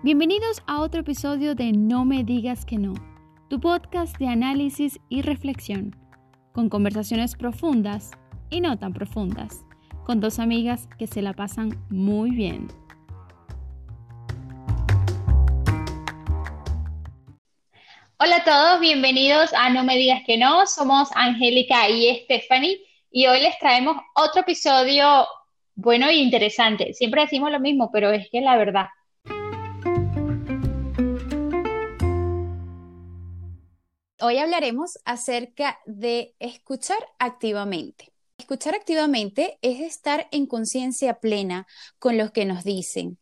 Bienvenidos a otro episodio de No me digas que no, tu podcast de análisis y reflexión, con conversaciones profundas y no tan profundas, con dos amigas que se la pasan muy bien. Hola a todos, bienvenidos a No me digas que no, somos Angélica y Stephanie y hoy les traemos otro episodio bueno y interesante. Siempre decimos lo mismo, pero es que la verdad. Hoy hablaremos acerca de escuchar activamente. Escuchar activamente es estar en conciencia plena con lo que nos dicen.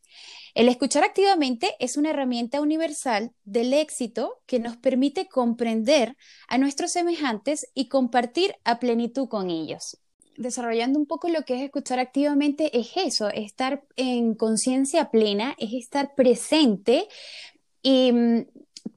El escuchar activamente es una herramienta universal del éxito que nos permite comprender a nuestros semejantes y compartir a plenitud con ellos. Desarrollando un poco lo que es escuchar activamente es eso, estar en conciencia plena, es estar presente y mm,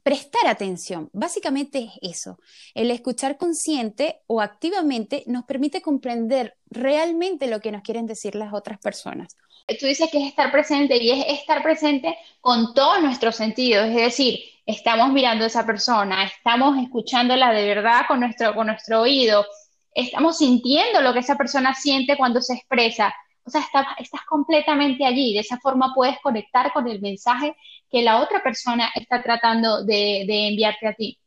prestar atención. Básicamente es eso. El escuchar consciente o activamente nos permite comprender realmente lo que nos quieren decir las otras personas. Tú dices que es estar presente y es estar presente con todos nuestros sentidos, es decir, estamos mirando a esa persona, estamos escuchándola de verdad con nuestro, con nuestro oído, estamos sintiendo lo que esa persona siente cuando se expresa. O sea, estás completamente allí. De esa forma puedes conectar con el mensaje que la otra persona está tratando de, enviarte a ti.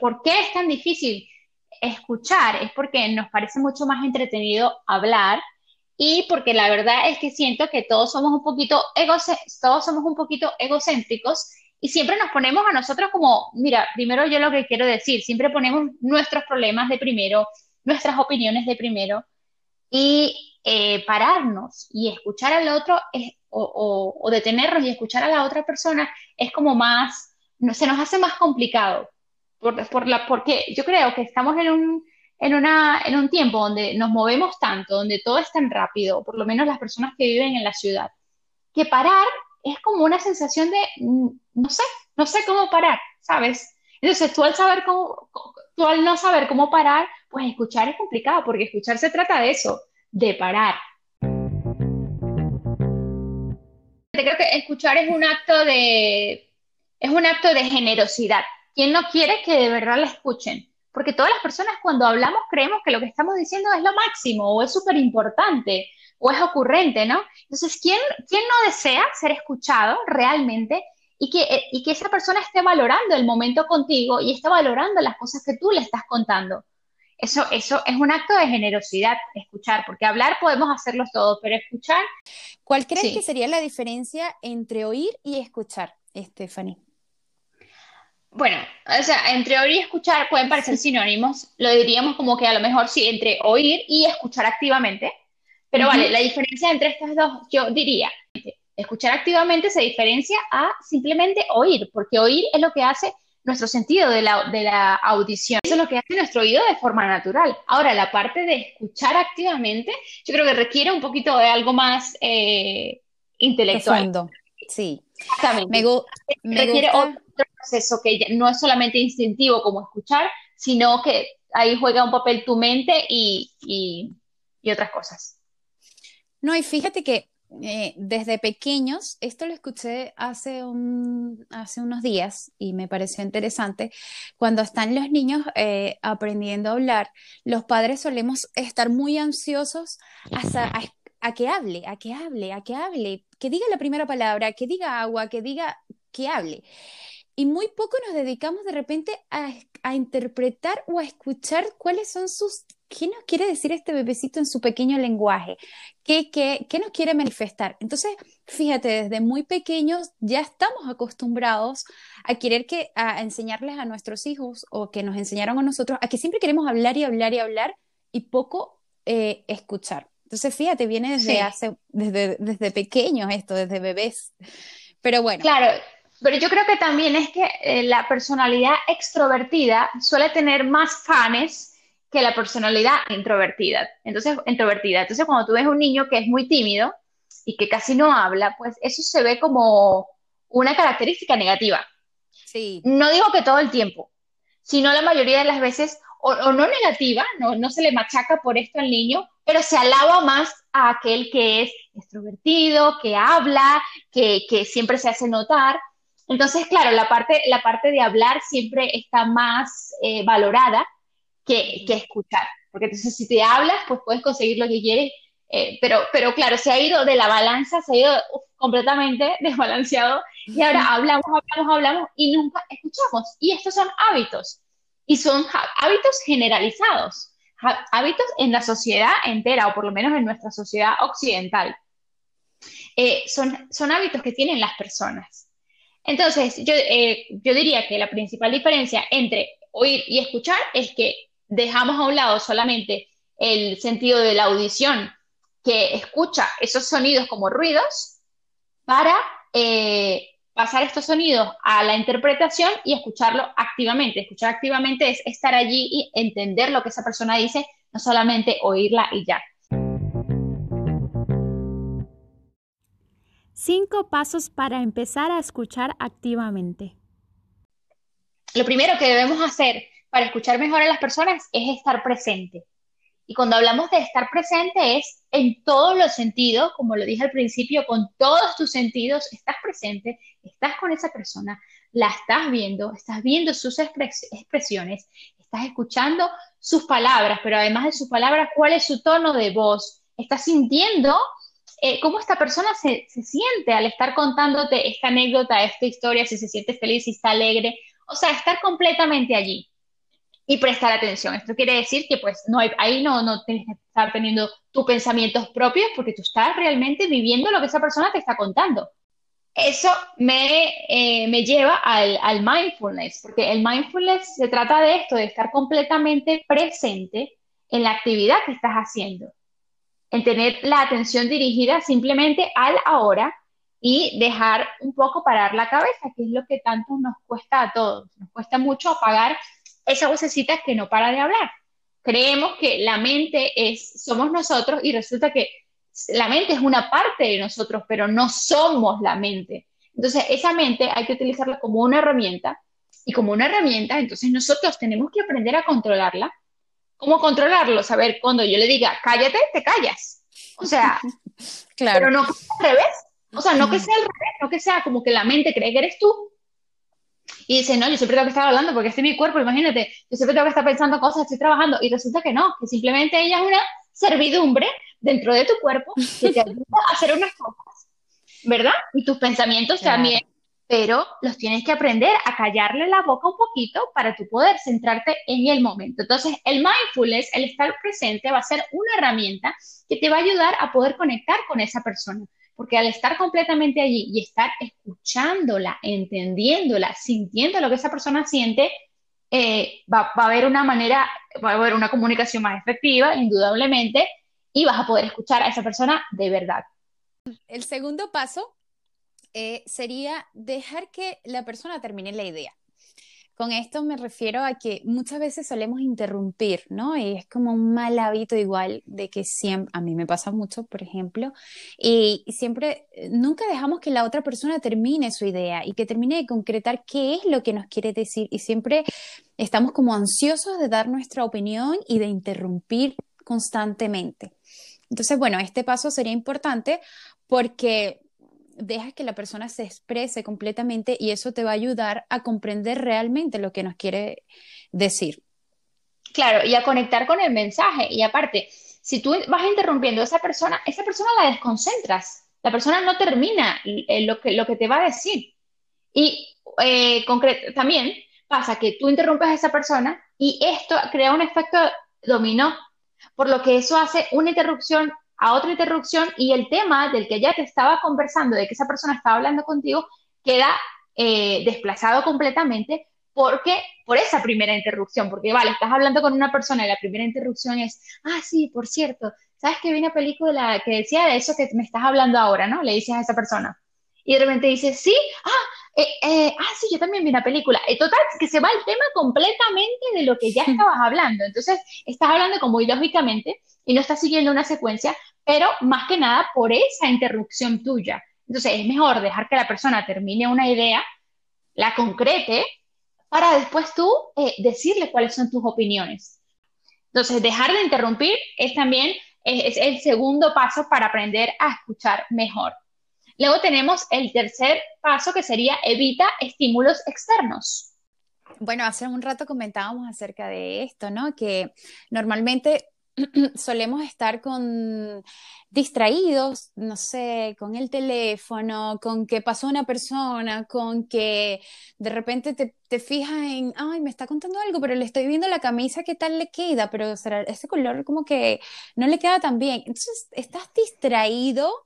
¿Por qué es tan difícil escuchar? Es porque nos parece mucho más entretenido hablar y porque la verdad es que siento que todos somos un poquito todos somos un poquito egocéntricos y siempre nos ponemos a nosotros como, mira, primero yo lo que quiero decir, siempre ponemos nuestros problemas de primero, nuestras opiniones de primero y eh, pararnos y escuchar al otro o, detenernos y escuchar a la otra persona es como más, no, se nos hace más complicado. Por la, porque yo creo que estamos en un, en, una, en un tiempo donde nos movemos tanto, donde todo es tan rápido, por lo menos las personas que viven en la ciudad, que parar es como una sensación de, mm, no sé, no sé cómo parar, ¿sabes? Entonces tú al saber cómo, tú al no saber cómo parar, pues escuchar es complicado, porque escuchar se trata de eso, de parar. Creo que escuchar es un acto de es un acto de generosidad. ¿Quién no quiere que de verdad la escuchen? Porque todas las personas cuando hablamos creemos que lo que estamos diciendo es lo máximo o es súper importante o es ocurrente, ¿no? Entonces, ¿quién, ¿quién no desea ser escuchado realmente y que, y que esa persona esté valorando el momento contigo y esté valorando las cosas que tú le estás contando? Eso, eso es un acto de generosidad, escuchar, porque hablar podemos hacerlo todos, pero escuchar. ¿Cuál crees que sería la diferencia entre oír y escuchar, Stephanie? Bueno, o sea, entre oír y escuchar pueden parecer sinónimos. Lo diríamos como que a lo mejor sí, entre oír y escuchar activamente. Pero vale, la diferencia entre estas dos, yo diría, escuchar activamente se diferencia a simplemente oír, porque oír es lo que hace nuestro sentido de la, de la audición. Eso es lo que hace nuestro oído de forma natural. Ahora, la parte de escuchar activamente, yo creo que requiere un poquito de algo más eh, intelectual. Sí. Exactamente. Me, requiere otro proceso que no es solamente instintivo como escuchar, sino que ahí juega un papel tu mente y, y otras cosas. No, y fíjate que eh, desde pequeños, esto lo escuché hace, hace unos días y me pareció interesante, cuando están los niños eh, aprendiendo a hablar, los padres solemos estar muy ansiosos a, que hable, a que hable, a que hable, que diga la primera palabra, que diga agua, que diga que hable. Y muy poco nos dedicamos de repente a interpretar o a escuchar cuáles son sus ¿qué nos quiere decir este bebecito en su pequeño lenguaje? ¿Qué, qué, qué nos quiere manifestar? Entonces, fíjate, desde muy pequeños ya estamos acostumbrados a querer que, a enseñarles a nuestros hijos o que nos enseñaron a nosotros, a que siempre queremos hablar y hablar y hablar y poco eh, escuchar. Entonces, fíjate, viene desde hace, desde, desde pequeños esto, desde bebés. Pero bueno. Claro, pero yo creo que también es que eh, la personalidad extrovertida suele tener más fans que la personalidad introvertida. Entonces, introvertida. Entonces, cuando tú ves un niño que es muy tímido y que casi no habla, pues eso se ve como una característica negativa. Sí. No digo que todo el tiempo, sino la mayoría de las veces, o, no negativa, no, no se le machaca por esto al niño, pero se alaba más a aquel que es extrovertido, que habla, que, que siempre se hace notar. Entonces, claro, la parte, la parte de hablar siempre está más eh, valorada que, que, escuchar, porque entonces si te hablas, pues puedes conseguir lo que quieres, eh, pero, pero claro, se ha ido de la balanza, se ha ido completamente desbalanceado y ahora hablamos, hablamos, hablamos y nunca escuchamos. Y estos son hábitos, y son hábitos generalizados, hábitos en la sociedad entera, o por lo menos en nuestra sociedad occidental. Eh, son, son hábitos que tienen las personas. Entonces, yo, eh, yo diría que la principal diferencia entre oír y escuchar es que dejamos a un lado solamente el sentido de la audición que escucha esos sonidos como ruidos para eh, pasar estos sonidos a la interpretación y escucharlo activamente. Escuchar activamente es estar allí y entender lo que esa persona dice, no solamente oírla y ya. Cinco pasos para empezar a escuchar activamente. Lo primero que debemos hacer para escuchar mejor a las personas es estar presente. Y cuando hablamos de estar presente es en todos los sentidos, como lo dije al principio, con todos tus sentidos, estás presente, estás con esa persona, la estás viendo, estás viendo sus expresiones, estás escuchando sus palabras, pero además de sus palabras, cuál es su tono de voz, estás sintiendo eh, cómo esta persona se, se, siente al estar contándote esta anécdota, esta historia, si se siente feliz, si está alegre, o sea, estar completamente allí y prestar atención. Esto quiere decir que pues no hay, ahí no, no tienes que estar teniendo tus pensamientos propios porque tú estás realmente viviendo lo que esa persona te está contando. Eso me, eh, me lleva al, al mindfulness, porque el mindfulness se trata de esto, de estar completamente presente en la actividad que estás haciendo en tener la atención dirigida simplemente al ahora y dejar un poco parar la cabeza, que es lo que tanto nos cuesta a todos. Nos cuesta mucho apagar esa vocecita que no para de hablar. Creemos que la mente es, somos nosotros y resulta que la mente es una parte de nosotros, pero no somos la mente. Entonces, esa mente hay que utilizarla como una herramienta y como una herramienta, entonces nosotros tenemos que aprender a controlarla ¿Cómo controlarlo? Saber cuando yo le diga, cállate, te callas. O sea, claro. pero no que sea al revés. O sea, no que sea al revés, no que sea como que la mente cree que eres tú. Y dice, no, yo siempre tengo que estar hablando porque este es mi cuerpo, imagínate, yo siempre tengo que estar pensando cosas, estoy trabajando. Y resulta que no, que simplemente ella es una servidumbre dentro de tu cuerpo que te ayuda a hacer unas cosas, ¿verdad? Y tus pensamientos también pero los tienes que aprender a callarle la boca un poquito para tu poder centrarte en el momento. Entonces, el mindfulness, el estar presente, va a ser una herramienta que te va a ayudar a poder conectar con esa persona, porque al estar completamente allí y estar escuchándola, entendiéndola, sintiendo lo que esa persona siente, eh, va, a haber una manera, va a haber una comunicación más efectiva, indudablemente, y vas a poder escuchar a esa persona de verdad. El segundo paso eh, sería dejar que la persona termine la idea. Con esto me refiero a que muchas veces solemos interrumpir, ¿no? Y es como un mal hábito igual de que siempre, a mí me pasa mucho, por ejemplo, y, siempre, eh, nunca dejamos que la otra persona termine su idea y que termine de concretar qué es lo que nos quiere decir y siempre estamos como ansiosos de dar nuestra opinión y de interrumpir constantemente. Entonces, bueno, este paso sería importante porque dejas que la persona se exprese completamente y eso te va a ayudar a comprender realmente lo que nos quiere decir. Claro, y a conectar con el mensaje. Y aparte, si tú vas interrumpiendo a esa persona, esa persona la desconcentras. La persona no termina eh, lo que, lo que te va a decir. Y eh, también pasa que tú interrumpes a esa persona y esto crea un efecto dominó, por lo que eso hace una interrupción a otra interrupción y el tema del que ya te estaba conversando, de que esa persona estaba hablando contigo, queda eh, desplazado completamente porque por esa primera interrupción, porque vale, estás hablando con una persona y la primera interrupción es, ah, sí, por cierto, ¿sabes que vi una película que decía de eso que me estás hablando ahora, ¿no? Le dices a esa persona. Y de repente dices, sí, ah, eh, eh, ah, sí, yo también vi una película. Y total, que se va el tema completamente de lo que ya estabas hablando. Entonces, estás hablando como ilógicamente y no estás siguiendo una secuencia, pero más que nada por esa interrupción tuya. Entonces es mejor dejar que la persona termine una idea, la concrete, para después tú eh, decirle cuáles son tus opiniones. Entonces dejar de interrumpir es también es el segundo paso para aprender a escuchar mejor. Luego tenemos el tercer paso que sería evita estímulos externos. Bueno, hace un rato comentábamos acerca de esto, ¿no? Que normalmente solemos estar con distraídos, no sé, con el teléfono, con que pasó una persona, con que de repente te, te, fijas en, ay, me está contando algo, pero le estoy viendo la camisa, ¿qué tal le queda? Pero ese color como que no le queda tan bien. Entonces, estás distraído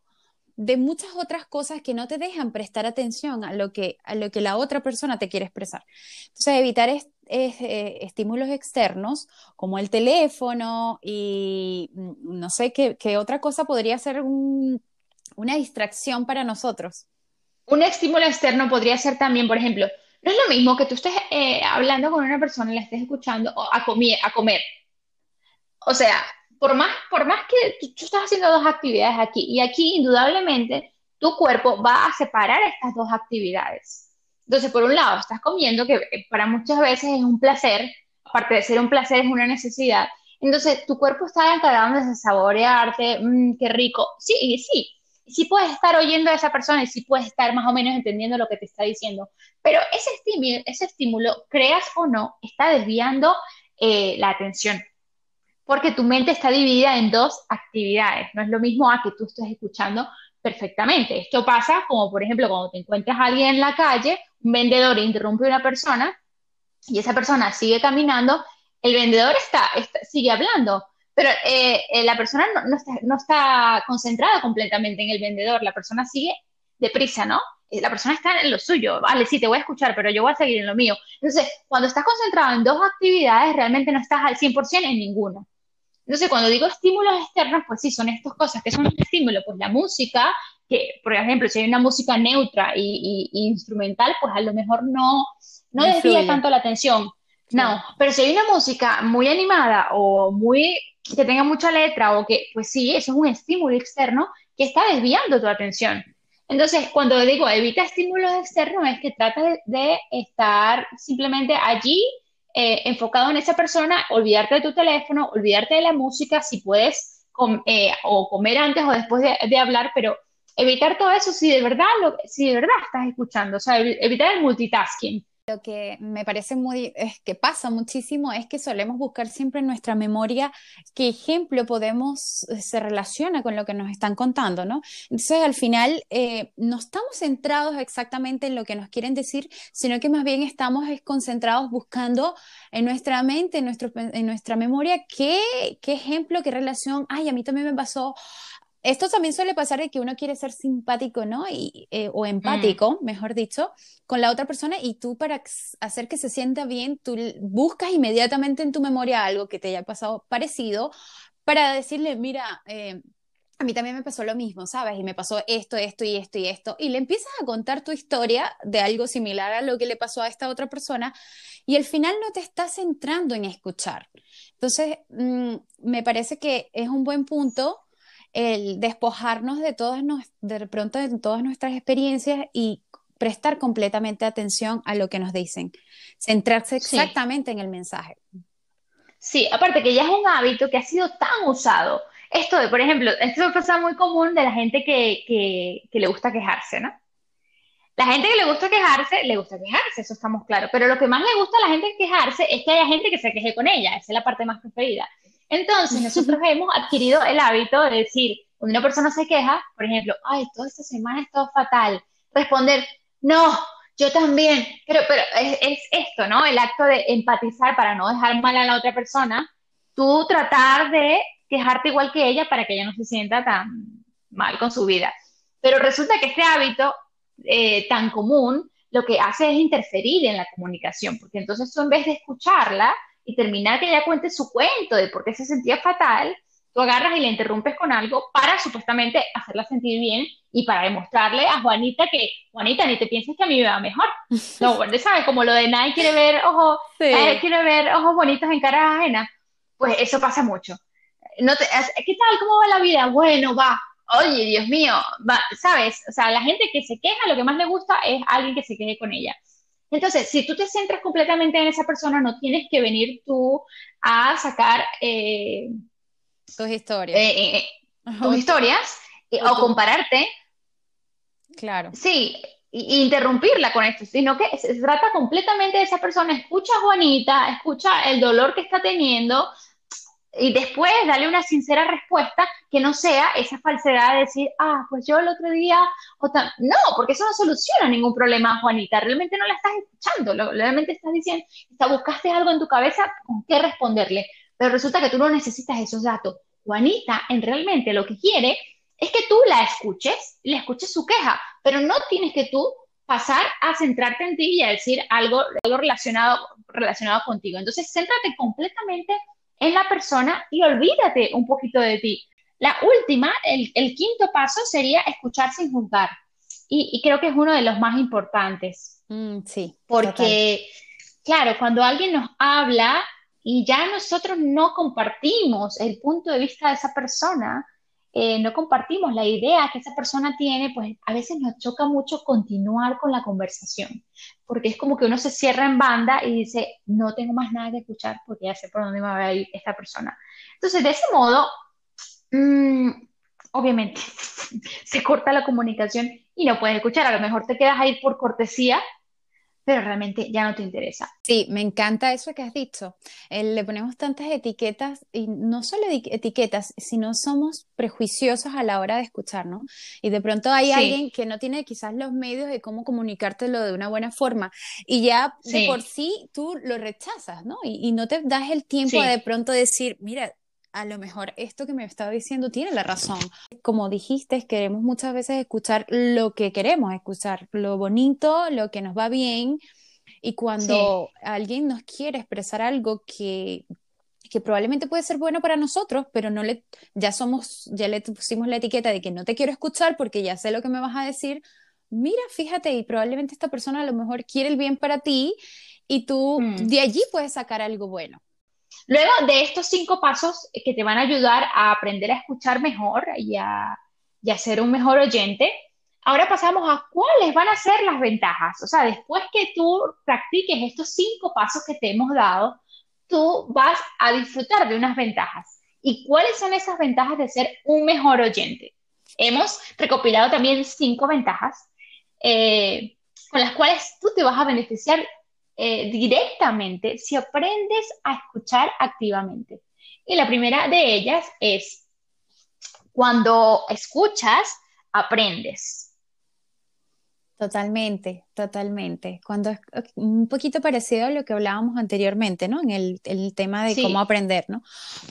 de muchas otras cosas que no te dejan prestar atención a lo que, a lo que la otra persona te quiere expresar. Entonces, evitar eh, estímulos externos como el teléfono y mm, no sé qué, otra cosa podría ser una distracción para nosotros. Un estímulo externo podría ser también, por ejemplo, no es lo mismo que tú estés eh, hablando con una persona y la estés escuchando a, a comer. O sea, por más, por más que tú, estás haciendo dos actividades aquí, y aquí indudablemente tu cuerpo va a separar estas dos actividades. Entonces, por un lado, estás comiendo, que eh, para muchas veces es un placer, aparte de ser un placer, es una necesidad. Entonces, tu cuerpo está encargado de saborearte, mmm, qué rico. Sí, sí, sí puedes estar oyendo a esa persona y sí puedes estar más o menos entendiendo lo que te está diciendo, pero ese estímulo, ese estímulo creas o no, está desviando eh, la atención porque tu mente está dividida en dos actividades. No es lo mismo a que tú estés escuchando perfectamente. Esto pasa como, por ejemplo, cuando te encuentras a alguien en la calle, un vendedor interrumpe a una persona y esa persona sigue caminando, el vendedor está, sigue hablando, pero eh, eh, la persona no, está, no está concentrada completamente en el vendedor, la persona sigue deprisa, ¿no? la persona está en lo suyo, vale, sí, te voy a escuchar, pero yo voy a seguir en lo mío. Entonces, cuando estás concentrado en dos actividades, realmente no estás al 100% en ninguna. Entonces, cuando digo estímulos externos, pues sí, son estas cosas que son estímulos, pues la música, que por ejemplo, si hay una música neutra y, instrumental, pues a lo mejor no, no desvía tanto la atención. No, pero si hay una música muy animada o muy que tenga mucha letra o que, pues sí, eso es un estímulo externo que está desviando tu atención. Entonces, cuando digo evita estímulos externos, es que trata de estar simplemente allí eh, enfocado en esa persona, olvidarte de tu teléfono, olvidarte de la música, si puedes, eh, o comer antes o después de, hablar, pero evitar todo eso si de verdad, lo, si de verdad estás escuchando, o sea, evitar el multitasking. Lo que me parece muy, es que pasa muchísimo es que solemos buscar siempre en nuestra memoria qué ejemplo podemos, eh, se relaciona con lo que nos están contando, ¿no? Entonces al final eh, no estamos centrados exactamente en lo que nos quieren decir, sino que más bien estamos concentrados buscando en nuestra mente, en, nuestro, en nuestra memoria, qué, qué ejemplo, qué relación, ay, a mí también me pasó esto también suele pasar de que uno quiere ser simpático, ¿no? Y, eh, o empático, mm. mejor dicho, con la otra persona y tú para hacer que se sienta bien, tú buscas inmediatamente en tu memoria algo que te haya pasado parecido para decirle, mira, eh, a mí también me pasó lo mismo, ¿sabes? Y me pasó esto, esto y esto y esto. Y le empiezas a contar tu historia de algo similar a lo que le pasó a esta otra persona y al final no te estás centrando en escuchar. Entonces, mm, me parece que es un buen punto el despojarnos de todas, de pronto de todas nuestras experiencias y prestar completamente atención a lo que nos dicen, centrarse exactamente en el mensaje. Sí, aparte que ya es un hábito que ha sido tan usado. Esto de, por ejemplo, esto es cosa muy común de la gente que, que, que le gusta quejarse, ¿no? La gente que le gusta quejarse, le gusta quejarse, eso estamos claros. Pero lo que más le gusta a la gente quejarse es que haya gente que se queje con ella. Esa es la parte más preferida. Entonces, nosotros hemos adquirido el hábito de decir, cuando una persona se queja, por ejemplo, ay, toda esta semana ha estado fatal, responder, no, yo también, pero, pero es, esto, ¿no? El acto de empatizar para no dejar mal a la otra persona, tú tratar de quejarte igual que ella para que ella no se sienta tan mal con su vida. Pero resulta que este hábito eh, tan común lo que hace es interferir en la comunicación, porque entonces tú en vez de escucharla, y terminar que ella cuente su cuento de por qué se sentía fatal, tú agarras y le interrumpes con algo para supuestamente hacerla sentir bien y para demostrarle a Juanita que, Juanita, ni te pienses que a mí me va mejor. No, ¿sabes? Como lo de nadie quiere ver ojos, quiere ver ojos bonitos en cara ajena. Pues eso pasa mucho. No te, ¿Qué tal? ¿Cómo va la vida? Bueno, va. Oye, Dios mío, va, ¿sabes? O sea, la gente que se queja, lo que más le gusta es alguien que se queje con ella. Entonces, si tú te centras completamente en esa persona, no tienes que venir tú a sacar eh, tus historias, eh, eh, tus historias o, compararte. Claro. Sí, interrumpirla con esto, sino que se trata completamente de esa persona. Escucha a Juanita, escucha el dolor que está teniendo y después dale una sincera respuesta que no sea esa falsedad de decir, ah, pues yo el otro día, no, porque eso no soluciona ningún problema, Juanita. Realmente no la estás escuchando, realmente estás diciendo, está, buscaste algo en tu cabeza con qué responderle, pero resulta que tú no necesitas esos datos. Juanita, en realmente lo que quiere es que tú la escuches, le escuches su queja, pero no tienes que tú pasar a centrarte en ti y a decir algo, algo relacionado, relacionado contigo. Entonces, céntrate completamente en la persona y olvídate un poquito de ti. La última, el, quinto paso sería escuchar sin juzgar. Y, creo que es uno de los más importantes. Mm, sí. Porque, claro, cuando alguien nos habla y ya nosotros no compartimos el punto de vista de esa persona, eh, no compartimos la idea que esa persona tiene, pues a veces nos choca mucho continuar con la conversación, porque es como que uno se cierra en banda y dice, no tengo más nada que escuchar porque ya sé por dónde va a ir esta persona. Entonces, de ese modo, mm, obviamente, se corta la comunicación y no puedes escuchar, a lo mejor te quedas ahí por cortesía pero realmente ya no te interesa. Sí, me encanta eso que has dicho. Eh, le ponemos tantas etiquetas y no solo etiquetas, sino somos prejuiciosos a la hora de escuchar, ¿no? Y de pronto hay alguien que no tiene quizás los medios de cómo comunicártelo de una buena forma y ya de por sí tú lo rechazas, ¿no? Y, y no te das el tiempo de pronto decir, mira, a lo mejor esto que me estaba diciendo tiene la razón. Como dijiste, queremos muchas veces escuchar lo que queremos escuchar, lo bonito, lo que nos va bien. Y cuando alguien nos quiere expresar algo que, que probablemente puede ser bueno para nosotros, pero no le, ya somos, ya le pusimos la etiqueta de que no te quiero escuchar porque ya sé lo que me vas a decir, mira, fíjate, y probablemente esta persona a lo mejor quiere el bien para ti y tú mm. de allí puedes sacar algo bueno. Luego de estos cinco pasos que te van a ayudar a aprender a escuchar mejor y a, ser un mejor oyente, ahora pasamos a cuáles van a ser las ventajas. O sea, después que tú practiques estos cinco pasos que te hemos dado, tú vas a disfrutar de unas ventajas. ¿Y cuáles son esas ventajas de ser un mejor oyente? Hemos recopilado también cinco ventajas eh, con las cuales tú te vas a beneficiar eh, directamente si aprendes a escuchar activamente. Y la primera de ellas es, cuando escuchas, aprendes. Totalmente, totalmente. Cuando es un poquito parecido a lo que hablábamos anteriormente, ¿no? En el, tema de cómo aprender, ¿no?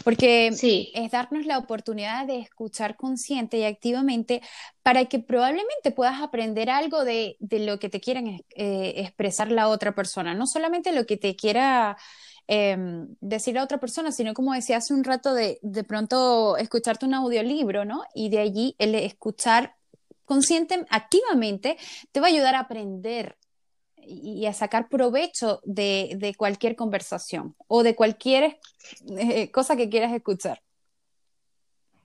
Porque es darnos la oportunidad de escuchar consciente y activamente para que probablemente puedas aprender algo de, lo que te quieran eh, expresar la otra persona, no solamente lo que te quiera em, decir a otra persona, sino como decía hace un rato, de, de pronto escucharte un audiolibro, ¿no? Y de allí el escuchar consciente, activamente, te va a ayudar a aprender y a sacar provecho de, cualquier conversación o de cualquier eh, cosa que quieras escuchar.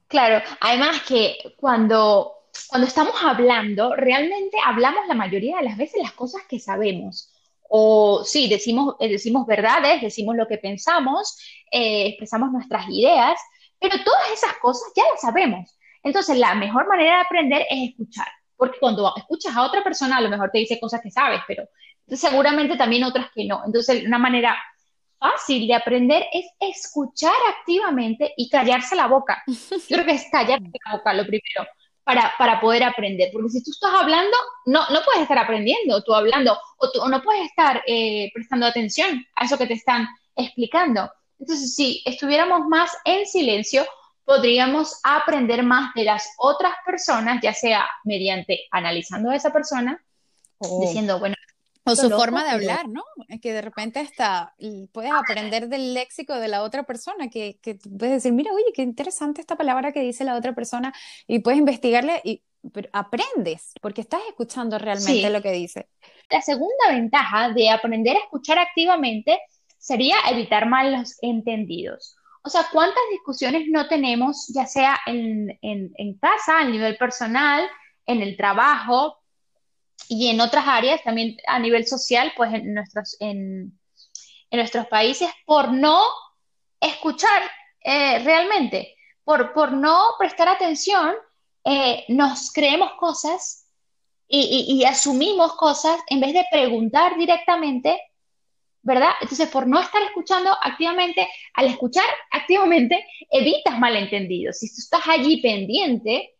Claro, además que cuando, cuando estamos hablando, realmente hablamos la mayoría de las veces las cosas que sabemos. O sí, decimos, eh, decimos verdades, decimos lo que pensamos, eh, expresamos nuestras ideas, pero todas esas cosas ya las sabemos. Entonces, la mejor manera de aprender es escuchar, porque cuando escuchas a otra persona, a lo mejor te dice cosas que sabes, pero seguramente también otras que no. Entonces, una manera fácil de aprender es escuchar activamente y callarse la boca. Yo creo que es callarse la boca lo primero para, para poder aprender, porque si tú estás hablando, no, no puedes estar aprendiendo, tú hablando, o, tú, no puedes estar eh, prestando atención a eso que te están explicando. Entonces, si estuviéramos más en silencio, podríamos aprender más de las otras personas, ya sea mediante analizando a esa persona, o diciendo, bueno, o su forma de hablar, ¿no? Que de repente hasta puedes aprender del léxico de la otra persona, que, que puedes decir, mira, oye, qué interesante esta palabra que dice la otra persona, y puedes investigarle y aprendes, porque estás escuchando realmente lo que dice. La segunda ventaja de aprender a escuchar activamente sería evitar malos entendidos. O sea, ¿cuántas discusiones no tenemos, ya sea en, casa, a nivel personal, en el trabajo y en otras áreas, también a nivel social, pues en nuestros, en, nuestros países, por no escuchar eh, realmente, por, por no prestar atención, eh, nos creemos cosas y, asumimos cosas en vez de preguntar directamente, ¿verdad? Entonces, por no estar escuchando activamente, al escuchar activamente, evitas malentendidos. Si tú estás allí pendiente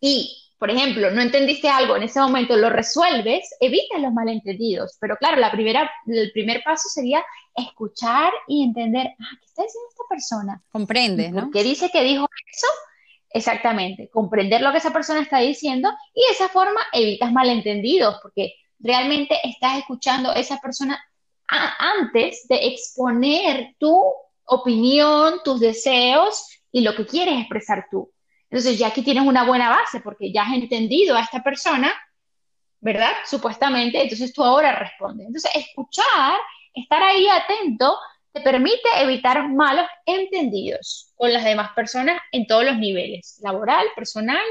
y, por ejemplo, no entendiste algo en ese momento, lo resuelves, evitas los malentendidos. Pero claro, la primera, el primer paso sería escuchar y entender, ah, ¿qué está diciendo esta persona? Comprende, ¿no? ¿Qué dice que dijo eso? Exactamente, comprender lo que esa persona está diciendo y de esa forma evitas malentendidos, porque realmente estás escuchando a esa persona antes de exponer tu opinión, tus deseos y lo que quieres expresar tú. Entonces ya aquí tienes una buena base porque ya has entendido a esta persona, ¿verdad? Supuestamente, entonces tú ahora respondes. Entonces escuchar, estar ahí atento te permite evitar malos entendidos con las demás personas en todos los niveles, laboral, personal,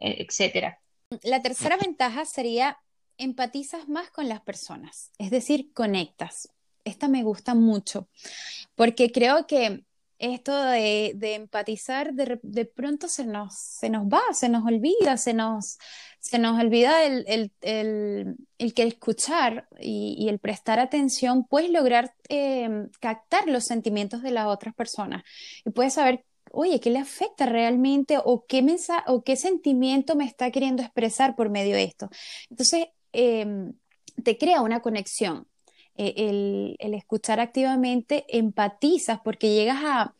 eh, etcétera. La tercera ventaja sería empatizas más con las personas, es decir, conectas. Esta me gusta mucho porque creo que esto de, empatizar de, pronto se nos, se nos va, se nos olvida, se nos, se nos olvida el, que escuchar y, el prestar atención, puedes lograr em, captar los sentimientos de las otras personas y puedes saber, oye, ¿qué le afecta realmente o qué, o qué sentimiento me está queriendo expresar por medio de esto? Entonces, em, te crea una conexión. E, el, escuchar activamente empatizas porque llegas a,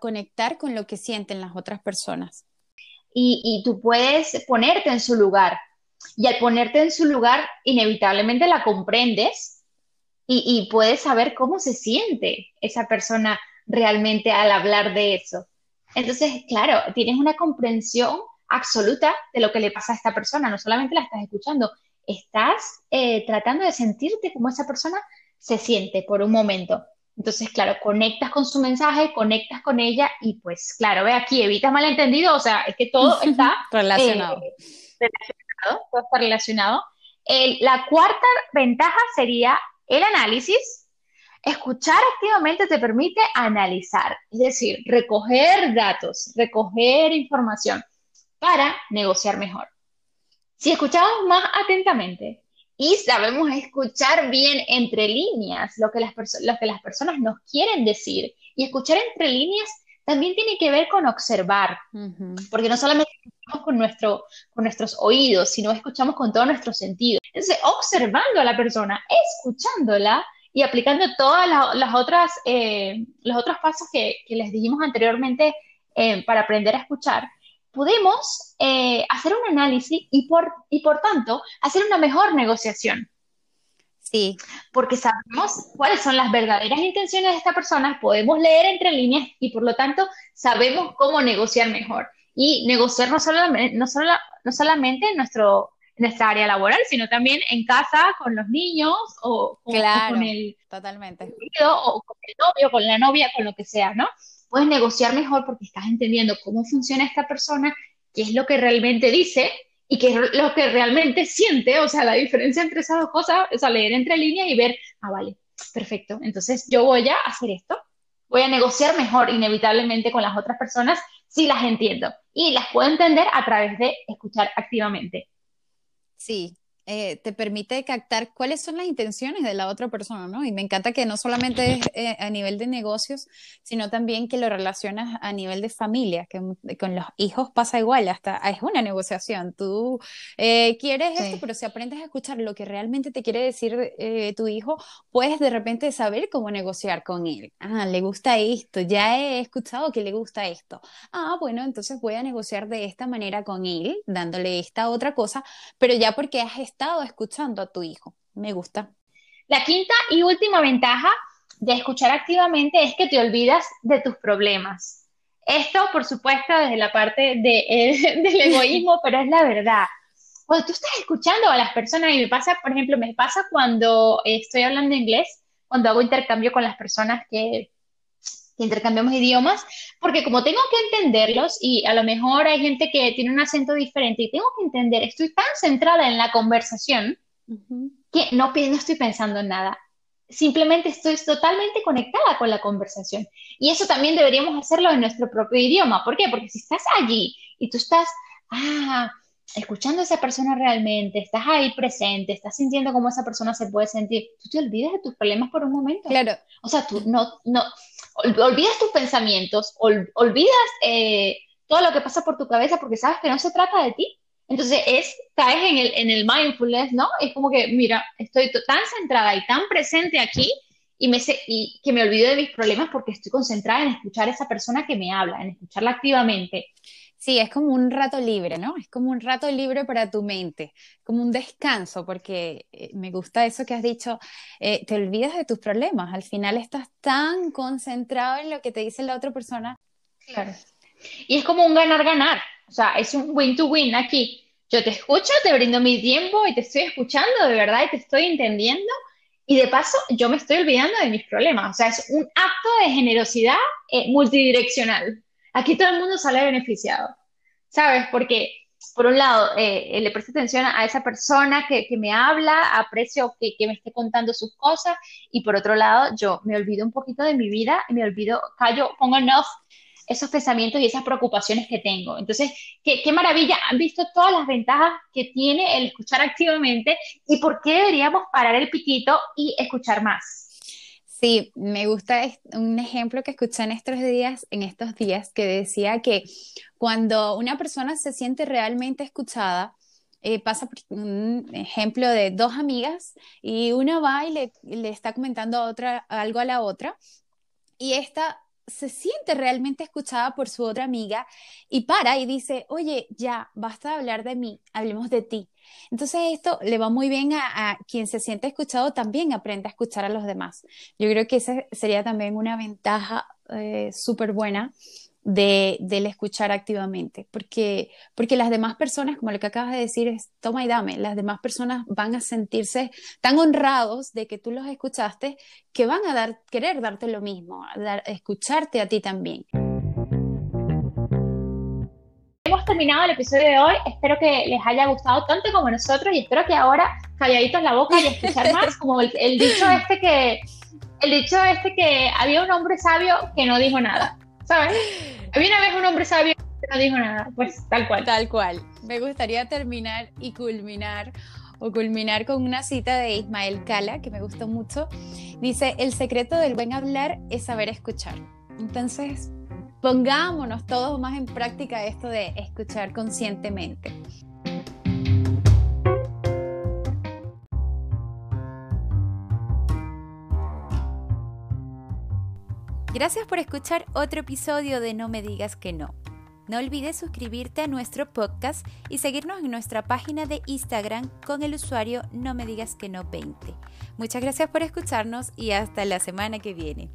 conectar con lo que sienten las otras personas. Y, tú puedes ponerte en su lugar. Y al ponerte en su lugar, inevitablemente la comprendes y puedes saber cómo se siente esa persona realmente al hablar de eso. Entonces, claro, tienes una comprensión absoluta de lo que le pasa a esta persona, no solamente la estás escuchando, estás eh, tratando de sentirte como esa persona se siente por un momento. Entonces, claro, conectas con su mensaje, conectas con ella y pues, claro, ve aquí, evitas malentendido, o sea, es que todo está relacionado. Eh, relacionado. Todo está relacionado. la cuarta ventaja sería el análisis. Escuchar activamente te permite analizar, es decir, recoger datos, recoger información para negociar mejor. Si escuchamos más atentamente y sabemos escuchar bien entre líneas lo que las, lo que las personas nos quieren decir, y escuchar entre líneas también tiene que ver con observar, porque no solamente escuchamos con, nuestro, con nuestros oídos, sino escuchamos con todos nuestros sentidos. Entonces, observando a la persona, escuchándola y aplicando todas las, otras, eh, los otros pasos que, les dijimos anteriormente eh, para aprender a escuchar, podemos eh, hacer un análisis y por, y por tanto hacer una mejor negociación. Sí. Porque sabemos cuáles son las verdaderas intenciones de esta persona, podemos leer entre líneas y por lo tanto sabemos cómo negociar mejor. Y negociar no solamente, no solo, no solamente en, nuestro, nuestra área laboral, sino también en casa con los niños o, con el totalmente. o con el novio, con la novia, con lo que sea, ¿no? Puedes negociar mejor porque estás entendiendo cómo funciona esta persona, qué es lo que realmente dice y qué es lo que realmente siente. O sea, la diferencia entre esas dos cosas es a leer entre líneas y ver, ah, vale, perfecto. Entonces yo voy a hacer esto, voy a negociar mejor inevitablemente con las otras personas si las entiendo y las puedo entender a través de escuchar activamente. Sí, eh, te permite captar cuáles son las intenciones de la otra persona, ¿no? Y me encanta que no solamente es eh, a nivel de negocios, sino también que lo relacionas a nivel de familia, que con los hijos pasa igual, hasta es una negociación. Tú eh, quieres esto, pero si aprendes a escuchar lo que realmente te quiere decir tu hijo, puedes de repente saber cómo negociar con él. Ah, le gusta esto, ya he escuchado que le gusta esto. Ah, bueno, entonces voy a negociar de esta manera con él, dándole esta otra cosa, pero ya porque has estado escuchando a tu hijo. Me gusta. La quinta y última ventaja de escuchar activamente es que te olvidas de tus problemas. Esto, por supuesto, desde la parte de, eh, del egoísmo, pero es la verdad. Cuando tú estás escuchando a las personas, y me pasa, por ejemplo, me pasa cuando estoy hablando inglés, cuando hago intercambio con las personas que, que intercambiamos idiomas, porque como tengo que entenderlos y a lo mejor hay gente que tiene un acento diferente y tengo que entender, estoy tan centrada en la conversación que no, no estoy pensando en nada. Simplemente estoy totalmente conectada con la conversación. Y eso también deberíamos hacerlo en nuestro propio idioma. ¿Por qué? Porque si estás allí y tú estás, ah, escuchando a esa persona realmente, estás ahí presente, estás sintiendo cómo esa persona se puede sentir, tú te olvidas de tus problemas por un momento. Claro. O sea, tú no, no, olvidas tus pensamientos, olvidas eh, todo lo que pasa por tu cabeza porque sabes que no se trata de ti. Entonces es, caes en el, en el mindfulness, ¿no? Es como que, mira, estoy tan centrada y tan presente aquí y, me y que me olvido de mis problemas porque estoy concentrada en escuchar a esa persona que me habla, en escucharla activamente. Sí, es como un rato libre, ¿no? Es como un rato libre para tu mente, como un descanso, porque eh, me gusta eso que has dicho, eh, te olvidas de tus problemas, al final estás tan concentrado en lo que te dice la otra persona. Claro. Y es como un ganar-ganar, o sea, es un win-to-win aquí. Yo te escucho, te brindo mi tiempo y te estoy escuchando de verdad y te estoy entendiendo. Y de paso, yo me estoy olvidando de mis problemas. O sea, es un acto de generosidad eh, multidireccional aquí todo el mundo sale beneficiado, ¿sabes? Porque, por un lado, eh, le presto atención a esa persona que, me habla, aprecio que, me esté contando sus cosas, y por otro lado, yo me olvido un poquito de mi vida, me olvido, callo, pongo en off esos pensamientos y esas preocupaciones que tengo. Entonces, qué, qué, maravilla, han visto todas las ventajas que tiene el escuchar activamente y por qué deberíamos parar el piquito y escuchar más. Sí, me gusta un ejemplo que escuché en estos días, en estos días, que decía que cuando una persona se siente realmente escuchada, eh, pasa por un ejemplo de dos amigas y una va y le, le está comentando otra, algo a la otra y esta se siente realmente escuchada por su otra amiga y para y dice, oye, ya, basta de hablar de mí, hablemos de ti. Entonces esto le va muy bien a, quien se siente escuchado, también aprende a escuchar a los demás. Yo creo que esa sería también una ventaja eh, súper buena de, del escuchar activamente, porque, porque las demás personas, como lo que acabas de decir, es toma y dame, las demás personas van a sentirse tan honrados de que tú los escuchaste que van a dar, querer darte lo mismo, a dar, escucharte a ti también. Hemos terminado el episodio de hoy, espero que les haya gustado tanto como nosotros y espero que ahora calladitos la boca y escuchar más, como el, el dicho este que el dicho este que había un hombre sabio que no dijo nada. ¿Sabes? Había una vez un hombre sabio que no dijo nada, pues tal cual. Tal cual. Me gustaría terminar y culminar o culminar con una cita de Ismael Cala que me gustó mucho. Dice, el secreto del buen hablar es saber escuchar. Entonces, pongámonos todos más en práctica esto de escuchar conscientemente. Gracias por escuchar otro episodio de No me digas que no. No olvides suscribirte a nuestro podcast y seguirnos en nuestra página de Instagram con el usuario No me digas que no 20. Muchas gracias por escucharnos y hasta la semana que viene.